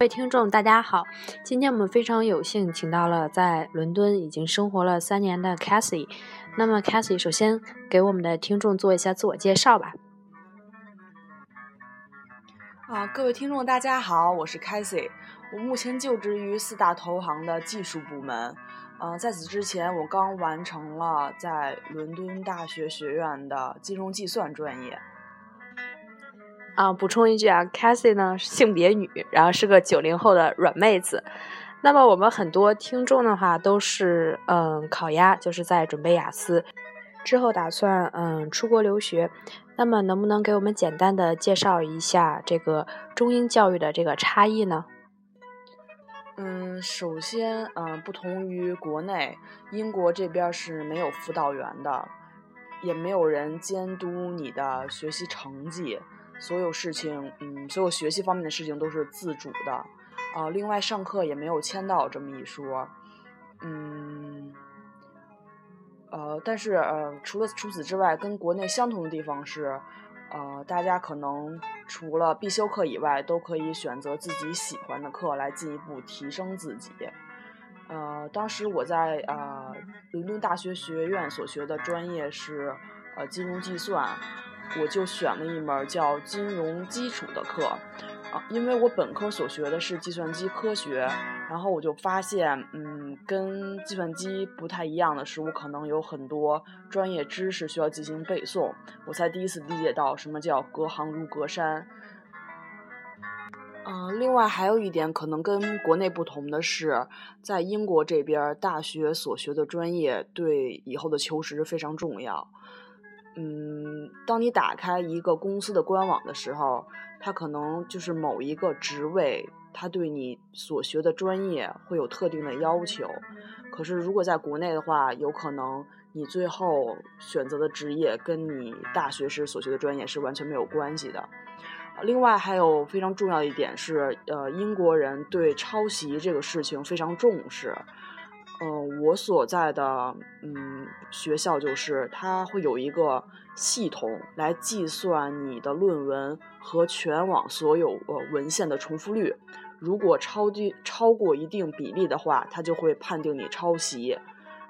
各位听众，大家好！今天我们非常有幸请到了在伦敦已经生活了三年的 Cassie。那么，Cassie 首先给我们的听众做一下自我介绍吧。啊，各位听众，大家好，我是 Cassie。我目前就职于四大投行的技术部门。呃，在此之前，我刚完成了在伦敦大学学院的金融计算专业。啊，补充一句啊，Cassie 呢性别女，然后是个九零后的软妹子。那么我们很多听众的话都是嗯考压，就是在准备雅思，之后打算嗯出国留学。那么能不能给我们简单的介绍一下这个中英教育的这个差异呢？嗯，首先嗯，不同于国内，英国这边是没有辅导员的，也没有人监督你的学习成绩。所有事情，嗯，所有学习方面的事情都是自主的，啊，另外上课也没有签到这么一说，嗯，呃，但是呃，除了除此之外，跟国内相同的地方是，呃，大家可能除了必修课以外，都可以选择自己喜欢的课来进一步提升自己。呃，当时我在呃伦敦大学学院所学的专业是呃金融计算。我就选了一门叫金融基础的课，啊，因为我本科所学的是计算机科学，然后我就发现，嗯，跟计算机不太一样的是，我可能有很多专业知识需要进行背诵，我才第一次理解到什么叫隔行如隔山。嗯，另外还有一点可能跟国内不同的是，在英国这边大学所学的专业对以后的求职非常重要。嗯，当你打开一个公司的官网的时候，它可能就是某一个职位，它对你所学的专业会有特定的要求。可是如果在国内的话，有可能你最后选择的职业跟你大学时所学的专业是完全没有关系的。另外还有非常重要的一点是，呃，英国人对抄袭这个事情非常重视。嗯，我所在的嗯学校就是它会有一个系统来计算你的论文和全网所有呃文献的重复率，如果超低超过一定比例的话，它就会判定你抄袭。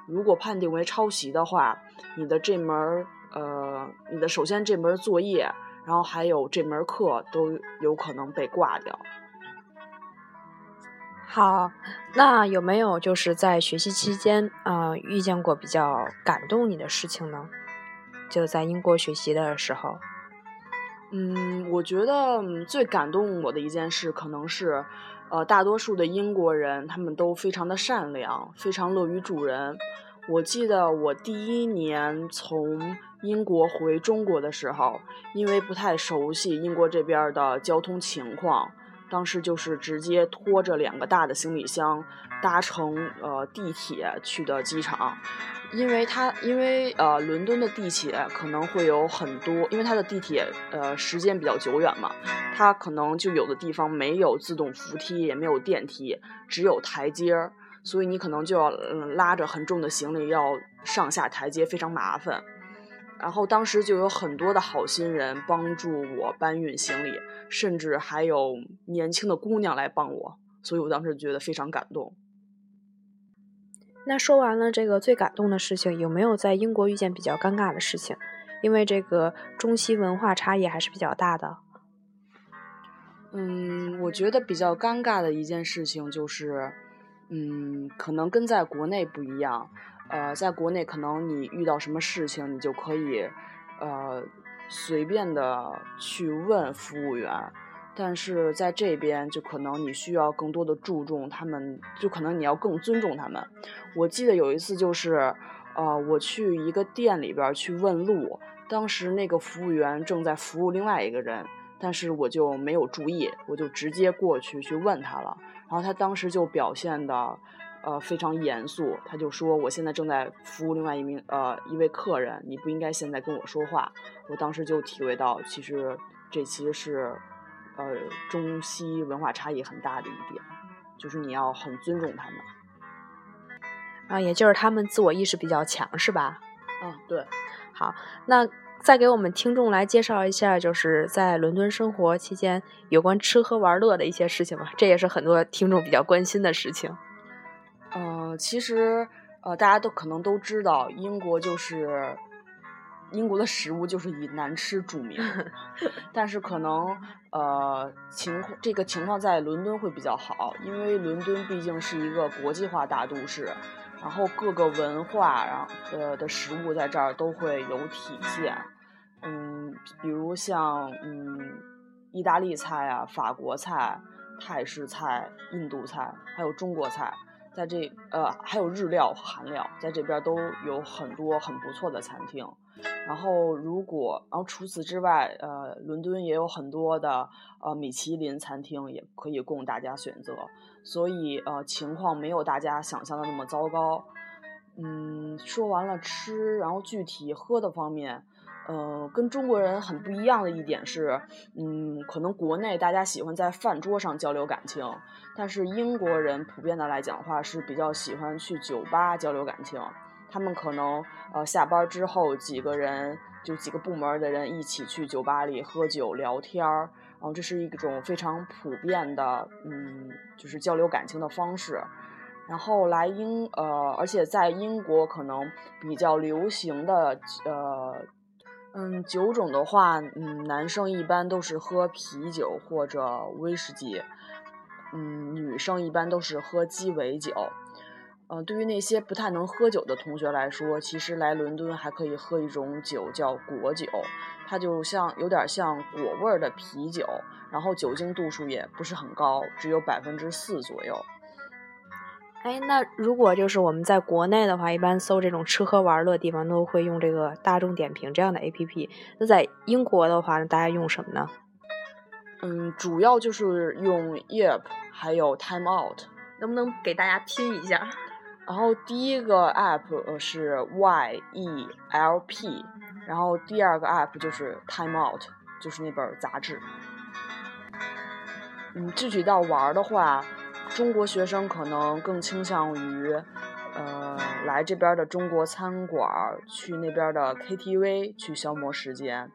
如果判定为抄袭的话，你的这门呃你的首先这门作业，然后还有这门课都有可能被挂掉。好，那有没有就是在学习期间啊遇见过比较感动你的事情呢？就在英国学习的时候，嗯，我觉得最感动我的一件事，可能是，呃，大多数的英国人他们都非常的善良，非常乐于助人。我记得我第一年从英国回中国的时候，因为不太熟悉英国这边的交通情况。当时就是直接拖着两个大的行李箱，搭乘呃地铁去的机场，因为它因为呃伦敦的地铁可能会有很多，因为它的地铁呃时间比较久远嘛，它可能就有的地方没有自动扶梯，也没有电梯，只有台阶儿，所以你可能就要拉着很重的行李要上下台阶，非常麻烦。然后当时就有很多的好心人帮助我搬运行李，甚至还有年轻的姑娘来帮我，所以我当时觉得非常感动。那说完了这个最感动的事情，有没有在英国遇见比较尴尬的事情？因为这个中西文化差异还是比较大的。嗯，我觉得比较尴尬的一件事情就是，嗯，可能跟在国内不一样。呃，在国内可能你遇到什么事情，你就可以，呃，随便的去问服务员，但是在这边就可能你需要更多的注重他们，就可能你要更尊重他们。我记得有一次就是，呃，我去一个店里边去问路，当时那个服务员正在服务另外一个人，但是我就没有注意，我就直接过去去问他了，然后他当时就表现的。呃，非常严肃，他就说：“我现在正在服务另外一名呃一位客人，你不应该现在跟我说话。”我当时就体会到，其实这其实是呃中西文化差异很大的一点，就是你要很尊重他们。啊，也就是他们自我意识比较强，是吧？嗯，对。好，那再给我们听众来介绍一下，就是在伦敦生活期间有关吃喝玩乐的一些事情吧。这也是很多听众比较关心的事情。嗯，其实呃，大家都可能都知道，英国就是英国的食物就是以难吃著名，但是可能呃情况这个情况在伦敦会比较好，因为伦敦毕竟是一个国际化大都市。然后各个文化，然后呃的食物在这儿都会有体现，嗯，比如像嗯意大利菜啊、法国菜、泰式菜、印度菜，还有中国菜，在这呃还有日料和、韩料，在这边都有很多很不错的餐厅。然后如果然后除此之外，呃，伦敦也有很多的呃米其林餐厅，也可以供大家选择。所以，呃，情况没有大家想象的那么糟糕。嗯，说完了吃，然后具体喝的方面，呃，跟中国人很不一样的一点是，嗯，可能国内大家喜欢在饭桌上交流感情，但是英国人普遍的来讲的话是比较喜欢去酒吧交流感情。他们可能，呃，下班之后几个人就几个部门的人一起去酒吧里喝酒聊天儿。然后这是一种非常普遍的，嗯，就是交流感情的方式。然后来英，呃，而且在英国可能比较流行的，呃，嗯，酒种的话，嗯，男生一般都是喝啤酒或者威士忌，嗯，女生一般都是喝鸡尾酒。嗯，对于那些不太能喝酒的同学来说，其实来伦敦还可以喝一种酒叫果酒。它就像有点像果味的啤酒，然后酒精度数也不是很高，只有百分之四左右。哎，那如果就是我们在国内的话，一般搜这种吃喝玩乐地方都会用这个大众点评这样的 APP。那在英国的话，大家用什么呢？嗯，主要就是用 Yelp，还有 Time Out。能不能给大家拼一下？然后第一个 App 是 Yelp。然后第二个 app 就是 Time Out，就是那本杂志。嗯，具体到玩的话，中国学生可能更倾向于，呃，来这边的中国餐馆，去那边的 KTV 去消磨时间。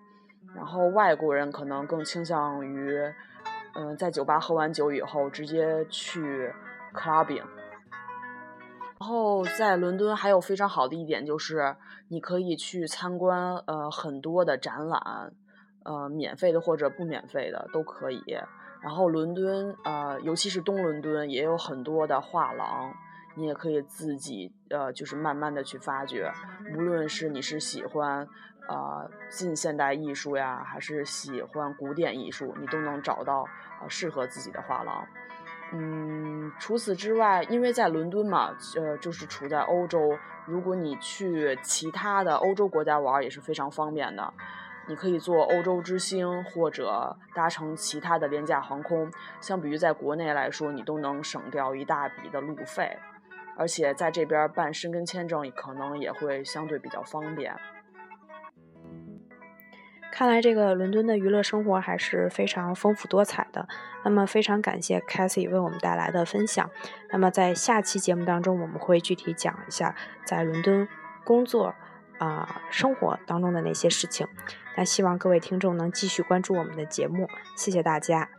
然后外国人可能更倾向于，嗯，在酒吧喝完酒以后直接去 clubbing。然后在伦敦还有非常好的一点就是，你可以去参观呃很多的展览，呃免费的或者不免费的都可以。然后伦敦呃尤其是东伦敦也有很多的画廊，你也可以自己呃就是慢慢的去发掘。无论是你是喜欢呃近现代艺术呀，还是喜欢古典艺术，你都能找到呃适合自己的画廊。嗯，除此之外，因为在伦敦嘛，呃，就是处在欧洲。如果你去其他的欧洲国家玩，也是非常方便的。你可以坐欧洲之星，或者搭乘其他的廉价航空。相比于在国内来说，你都能省掉一大笔的路费，而且在这边办申根签证，可能也会相对比较方便。看来这个伦敦的娱乐生活还是非常丰富多彩的。那么非常感谢 Cathy 为我们带来的分享。那么在下期节目当中，我们会具体讲一下在伦敦工作啊生活当中的那些事情。那希望各位听众能继续关注我们的节目，谢谢大家。